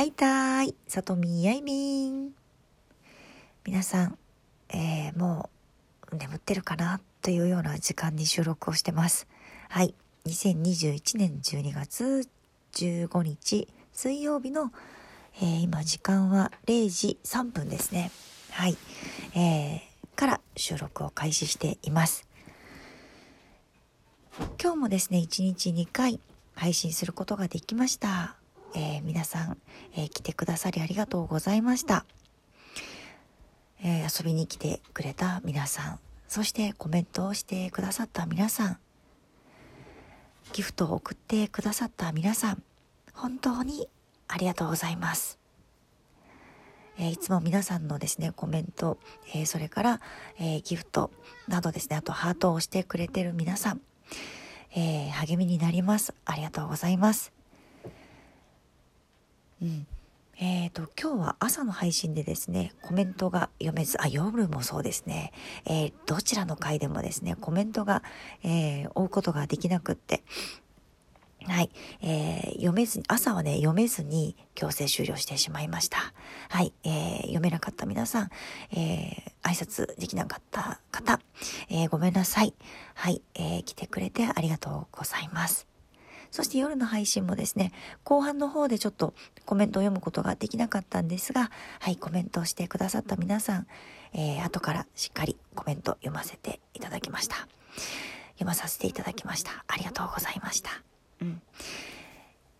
はいたーい、さとみやいみん。皆さん、えー、もう眠ってるかなというような時間に収録をしてます。はい、2021年12月15日水曜日の、えー、今時間は0時3分ですね。はい、えー、から収録を開始しています。今日もですね、1日2回配信することができました。えー、皆さん、えー、来てくださりありがとうございました。えー、遊びに来てくれた皆さん、そしてコメントをしてくださった皆さん、ギフトを送ってくださった皆さん、本当にありがとうございます。えー、いつも皆さんのですね、コメント、えー、それから、えー、ギフトなどですね、あとハートをしてくれてる皆さん、え励みになります。ありがとうございます。うん。えっ、ー、と、今日は朝の配信でですね、コメントが読めず、あ、夜もそうですね、えー、どちらの回でもですね、コメントが、えー、追うことができなくって、はい。えー、読めずに、朝はね、読めずに強制終了してしまいました。はい。えー、読めなかった皆さん、えー、挨拶できなかった方、えー、ごめんなさい。はい。えー、来てくれてありがとうございます。そして夜の配信もですね、後半の方でちょっとコメントを読むことができなかったんですが、はい、コメントをしてくださった皆さん、えー、後からしっかりコメント読ませていただきました。読まさせていただきました。ありがとうございました。うん。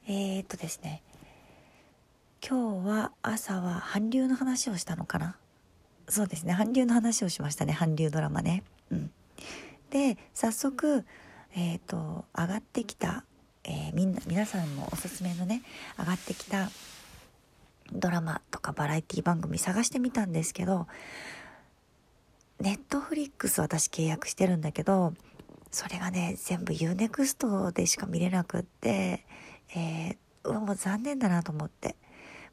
えー、っとですね、今日は朝は韓流の話をしたのかな？そうですね、韓流の話をしましたね、韓流ドラマね。うん。で、早速、えっ、ー、と、上がってきたえー、みんな皆さんもおすすめのね上がってきたドラマとかバラエティ番組探してみたんですけどネットフリックス私契約してるんだけどそれがね全部 UNEXT でしか見れなくって、えー、うもう残念だなと思って。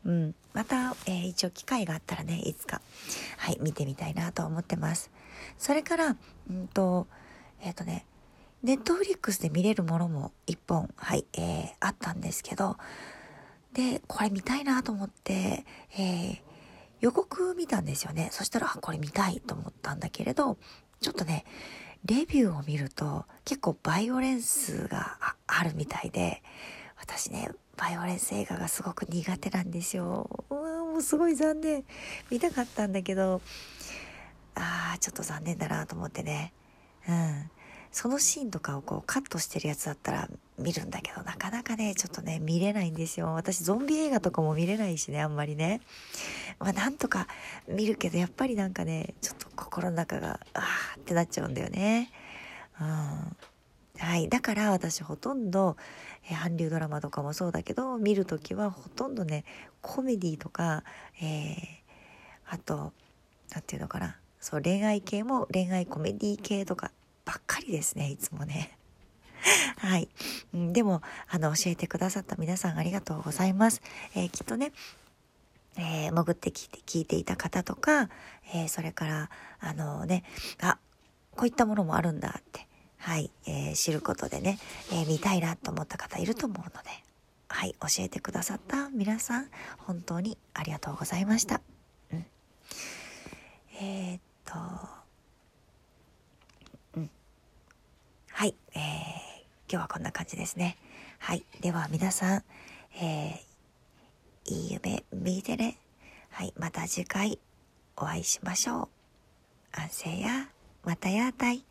うん、また、えー、一応機会があったらねいつかはい見てみたいなと思ってますそれからうんとえっ、ー、とねネットフリックスで見れるものも一本、はい、えー、あったんですけど、で、これ見たいなと思って、えー、予告見たんですよね。そしたら、あこれ見たいと思ったんだけれど、ちょっとね、レビューを見ると結構バイオレンスがあるみたいで、私ね、バイオレンス映画がすごく苦手なんですよ。うわもうすごい残念。見たかったんだけど、ああ、ちょっと残念だなと思ってね。うん。そのシーンとかをこうカットしてるやつだったら見るんだけど、なかなかね、ちょっとね、見れないんですよ。私ゾンビ映画とかも見れないしね、あんまりね。まあなんとか見るけど、やっぱりなんかね、ちょっと心の中が、あーってなっちゃうんだよね。うん。はい。だから私ほとんど、え、韓流ドラマとかもそうだけど、見るときはほとんどね、コメディとか、えー、あと、なんていうのかな。そう、恋愛系も恋愛コメディ系とかばっかりですね、いつもね。はい。でも、あの、教えてくださった皆さんありがとうございます。えー、きっとね、えー、潜って聞いて、聞いていた方とか、えー、それから、あのね、あ、こういったものもあるんだって、はい、えー、知ることでね、え見たいなと思った方いると思うので、はい、教えてくださった皆さん、本当にありがとうございました。うん。えっと、はい、えー、今日はこんな感じですね。はい、では皆さん、えー、いい夢見てね。はい、また次回お会いしましょう。安静や、またやーたい。